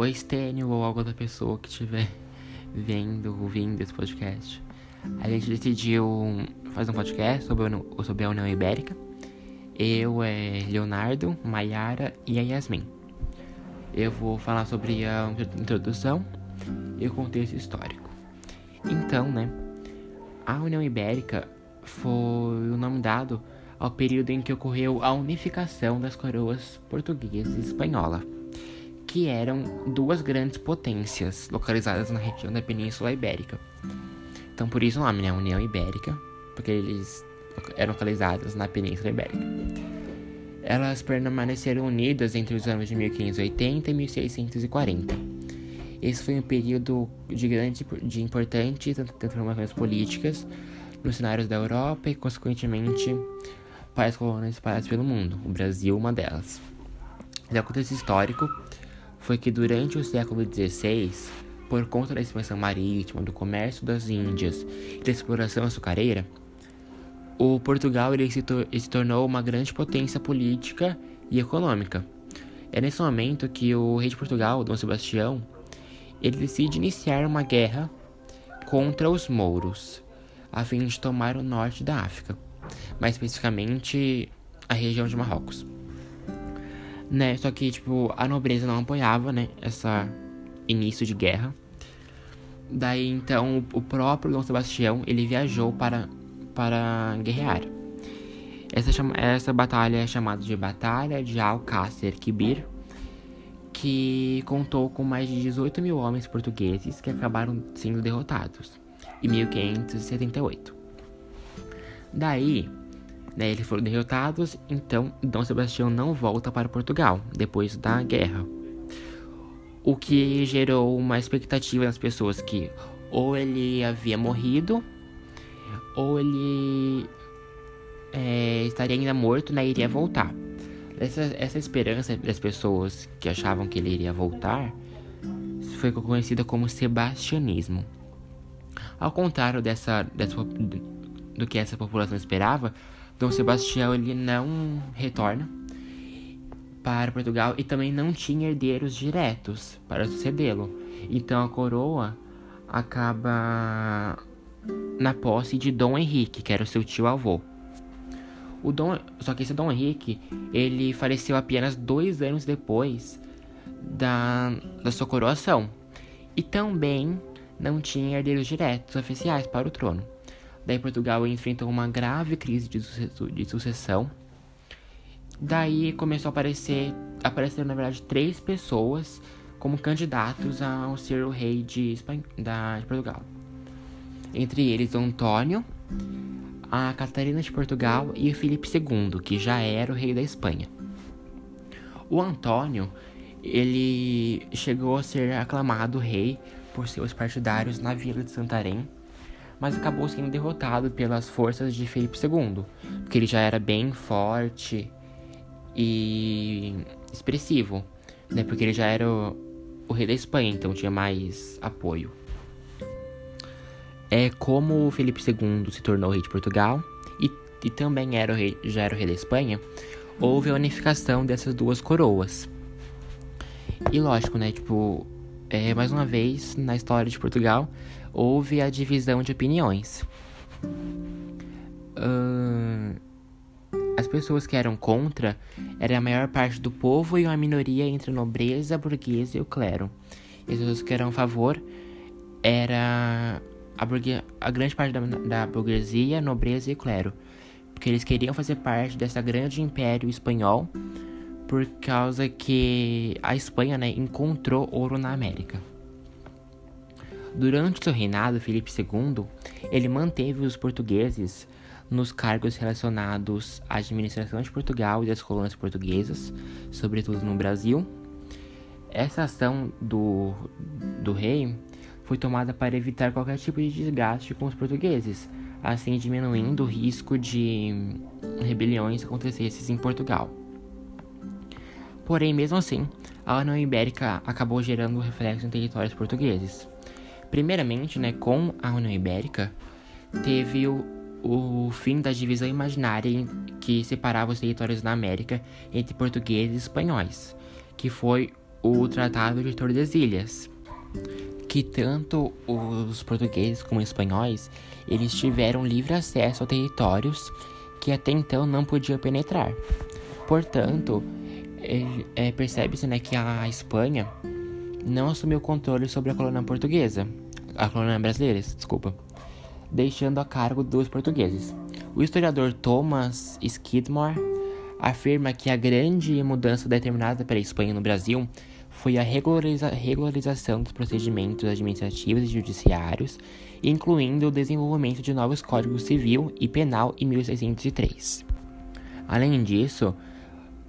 o Estênio ou alguma outra pessoa que estiver vendo, ouvindo esse podcast, a gente decidiu fazer um podcast sobre, sobre a União Ibérica. Eu, é Leonardo, Maiara e a Yasmin. Eu vou falar sobre a introdução e o contexto histórico. Então, né, a União Ibérica foi o nome dado ao período em que ocorreu a unificação das coroas portuguesa e espanhola que eram duas grandes potências localizadas na região da Península Ibérica. Então, por isso o nome, né? União Ibérica, porque eles eram localizados na Península Ibérica. Elas permaneceram unidas entre os anos de 1580 e 1640. Esse foi um período de grande, de importantes transformações políticas nos cenários da Europa e, consequentemente, para as colônias espalhadas pelo mundo, o Brasil uma delas. No contexto histórico, foi que durante o século XVI, por conta da expansão marítima, do comércio das Índias e da exploração açucareira, o Portugal ele se, se tornou uma grande potência política e econômica. É nesse momento que o rei de Portugal, Dom Sebastião, ele decide iniciar uma guerra contra os mouros, a fim de tomar o norte da África, mais especificamente a região de Marrocos né? Só que, tipo, a nobreza não apoiava, né? Essa início de guerra. Daí, então, o próprio Dom Sebastião, ele viajou para, para guerrear. Essa, essa batalha é chamada de Batalha de Alcácer Quibir, que contou com mais de 18 mil homens portugueses que acabaram sendo derrotados em 1578. Daí, eles foram derrotados, então Dom Sebastião não volta para Portugal depois da guerra. O que gerou uma expectativa nas pessoas que ou ele havia morrido ou ele é, estaria ainda morto, né, iria voltar. Essa, essa esperança das pessoas que achavam que ele iria voltar foi conhecida como sebastianismo. Ao contrário dessa, dessa do que essa população esperava, Dom Sebastião ele não retorna para Portugal e também não tinha herdeiros diretos para sucedê-lo. Então a coroa acaba na posse de Dom Henrique, que era o seu tio avô. O Dom, só que esse Dom Henrique, ele faleceu apenas dois anos depois da, da sua coroação. E também não tinha herdeiros diretos oficiais para o trono. Daí Portugal enfrentou uma grave crise de sucessão. Daí começou a aparecer, apareceram na verdade três pessoas como candidatos ao ser o rei de, Espanha, da, de Portugal. Entre eles Antônio, a Catarina de Portugal e o Filipe II, que já era o rei da Espanha. O Antônio, ele chegou a ser aclamado rei por seus partidários na vila de Santarém mas acabou sendo derrotado pelas forças de Felipe II, porque ele já era bem forte e expressivo, né? Porque ele já era o, o rei da Espanha, então tinha mais apoio. É como Felipe II se tornou rei de Portugal e, e também era o rei, já era o rei da Espanha, houve a unificação dessas duas coroas. E lógico, né? Tipo, é, mais uma vez na história de Portugal houve a divisão de opiniões. Uh, as pessoas que eram contra era a maior parte do povo e uma minoria entre a nobreza, a burguesa e o clero. E as pessoas que eram a favor era a, a grande parte da, da burguesia, nobreza e clero. Porque eles queriam fazer parte dessa grande império espanhol por causa que a Espanha né, encontrou ouro na América. Durante seu reinado, Felipe II, ele manteve os portugueses nos cargos relacionados à administração de Portugal e das colônias portuguesas, sobretudo no Brasil. Essa ação do, do rei foi tomada para evitar qualquer tipo de desgaste com os portugueses, assim diminuindo o risco de rebeliões acontecessem em Portugal. Porém, mesmo assim, a União Ibérica acabou gerando reflexo em territórios portugueses. Primeiramente, né, com a União Ibérica, teve o, o fim da divisão imaginária que separava os territórios da América entre portugueses e espanhóis, que foi o Tratado de Tordesilhas, que tanto os portugueses como os espanhóis eles tiveram livre acesso a territórios que até então não podiam penetrar. Portanto, é, é, percebe-se né, que a Espanha não assumiu controle sobre a colônia portuguesa, a colônia brasileira, desculpa, deixando a cargo dos portugueses. O historiador Thomas Skidmore afirma que a grande mudança determinada pela Espanha no Brasil foi a regulariza regularização dos procedimentos administrativos e judiciários, incluindo o desenvolvimento de novos códigos civil e penal em 1603. Além disso,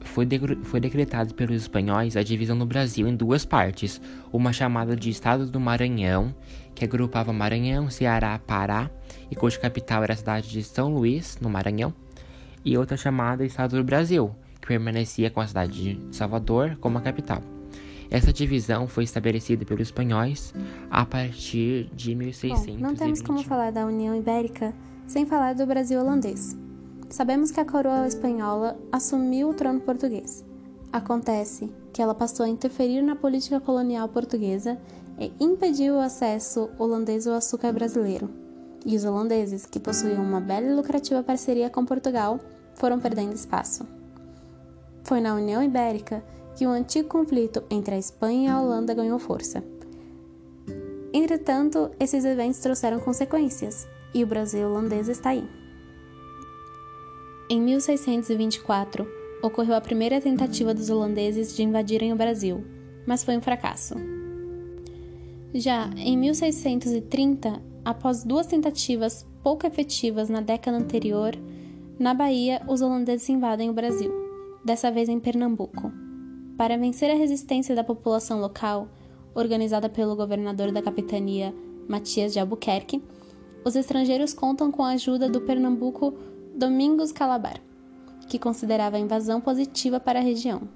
foi, de foi decretado pelos espanhóis a divisão do Brasil em duas partes, uma chamada de Estado do Maranhão, que agrupava Maranhão, Ceará, Pará, e cuja capital era a cidade de São Luís, no Maranhão, e outra chamada Estado do Brasil, que permanecia com a cidade de Salvador como a capital. Essa divisão foi estabelecida pelos espanhóis a partir de 1600. Bom, não temos como falar da União Ibérica sem falar do Brasil holandês. Sabemos que a coroa espanhola assumiu o trono português. Acontece que ela passou a interferir na política colonial portuguesa e impediu o acesso holandês ao açúcar brasileiro. E os holandeses, que possuíam uma bela e lucrativa parceria com Portugal, foram perdendo espaço. Foi na União Ibérica que o antigo conflito entre a Espanha e a Holanda ganhou força. Entretanto, esses eventos trouxeram consequências, e o Brasil holandês está aí. Em 1624, ocorreu a primeira tentativa dos holandeses de invadirem o Brasil, mas foi um fracasso. Já em 1630, após duas tentativas pouco efetivas na década anterior, na Bahia os holandeses invadem o Brasil, dessa vez em Pernambuco. Para vencer a resistência da população local, organizada pelo governador da capitania Matias de Albuquerque, os estrangeiros contam com a ajuda do Pernambuco Domingos Calabar, que considerava a invasão positiva para a região.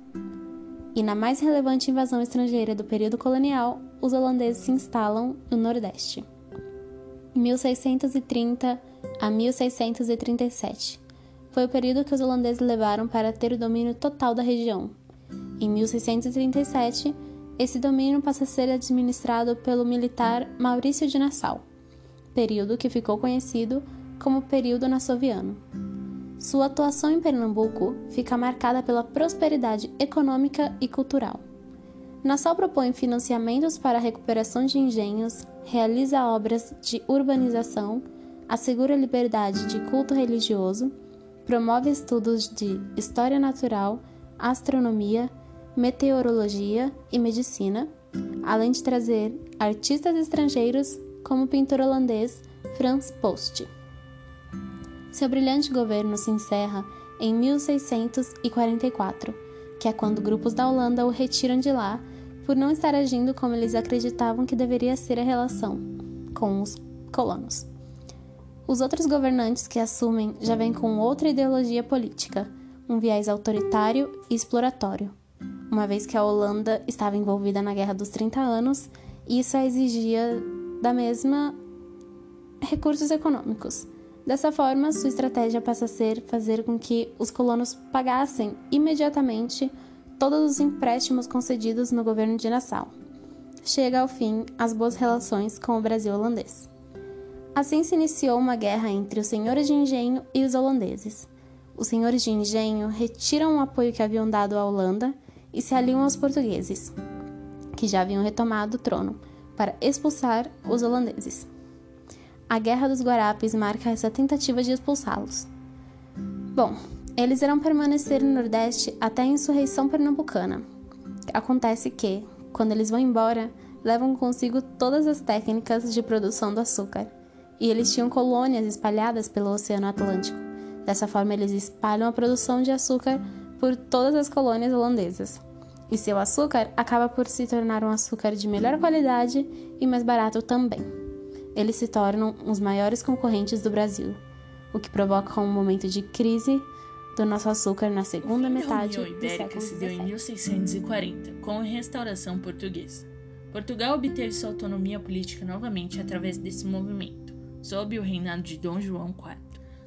E na mais relevante invasão estrangeira do período colonial, os holandeses se instalam no Nordeste. 1630 a 1637 foi o período que os holandeses levaram para ter o domínio total da região. Em 1637, esse domínio passa a ser administrado pelo militar Maurício de Nassau, período que ficou conhecido como período nassoviano. Sua atuação em Pernambuco fica marcada pela prosperidade econômica e cultural. Nassau propõe financiamentos para a recuperação de engenhos, realiza obras de urbanização, assegura liberdade de culto religioso, promove estudos de história natural, astronomia, meteorologia e medicina, além de trazer artistas estrangeiros como o pintor holandês Frans Post. Seu brilhante governo se encerra em 1644, que é quando grupos da Holanda o retiram de lá por não estar agindo como eles acreditavam que deveria ser a relação com os colonos. Os outros governantes que assumem já vêm com outra ideologia política, um viés autoritário e exploratório, uma vez que a Holanda estava envolvida na Guerra dos 30 Anos isso exigia da mesma recursos econômicos. Dessa forma, sua estratégia passa a ser fazer com que os colonos pagassem imediatamente todos os empréstimos concedidos no governo de Nassau. Chega ao fim as boas relações com o Brasil holandês. Assim se iniciou uma guerra entre os senhores de engenho e os holandeses. Os senhores de engenho retiram o apoio que haviam dado à Holanda e se aliam aos portugueses, que já haviam retomado o trono, para expulsar os holandeses. A Guerra dos Guarapes marca essa tentativa de expulsá-los. Bom, eles irão permanecer no Nordeste até a insurreição pernambucana. Acontece que, quando eles vão embora, levam consigo todas as técnicas de produção do açúcar, e eles tinham colônias espalhadas pelo Oceano Atlântico. Dessa forma, eles espalham a produção de açúcar por todas as colônias holandesas. E seu açúcar acaba por se tornar um açúcar de melhor qualidade e mais barato também eles se tornam os maiores concorrentes do Brasil, o que provoca um momento de crise do nosso açúcar na segunda metade do século se deu em 1640, com a restauração portuguesa. Portugal obteve sua autonomia política novamente através desse movimento, sob o reinado de Dom João IV.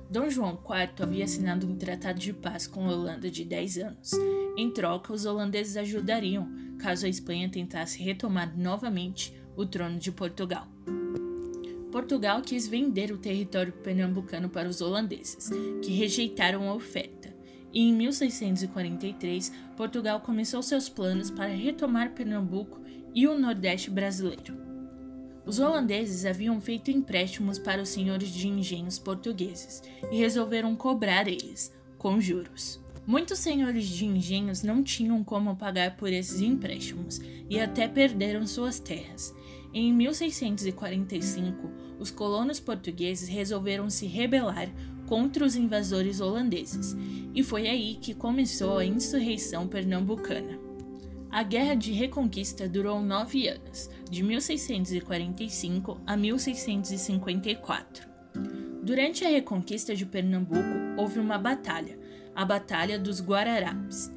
Dom João IV havia assinado um tratado de paz com a Holanda de 10 anos. Em troca, os holandeses ajudariam caso a Espanha tentasse retomar novamente o trono de Portugal. Portugal quis vender o território pernambucano para os holandeses, que rejeitaram a oferta. E em 1643, Portugal começou seus planos para retomar Pernambuco e o Nordeste brasileiro. Os holandeses haviam feito empréstimos para os senhores de engenhos portugueses e resolveram cobrar eles, com juros. Muitos senhores de engenhos não tinham como pagar por esses empréstimos e até perderam suas terras. Em 1645, os colonos portugueses resolveram se rebelar contra os invasores holandeses, e foi aí que começou a insurreição pernambucana. A Guerra de Reconquista durou nove anos, de 1645 a 1654. Durante a Reconquista de Pernambuco, houve uma batalha, a Batalha dos Guararapes,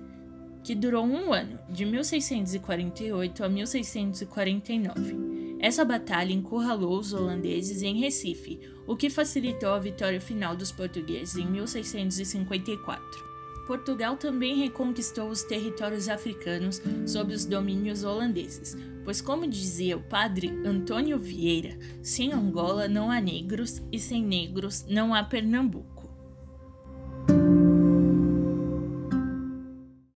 que durou um ano, de 1648 a 1649. Essa batalha encurralou os holandeses em Recife, o que facilitou a vitória final dos portugueses em 1654. Portugal também reconquistou os territórios africanos sob os domínios holandeses, pois, como dizia o padre Antônio Vieira, sem Angola não há negros e sem negros não há Pernambuco.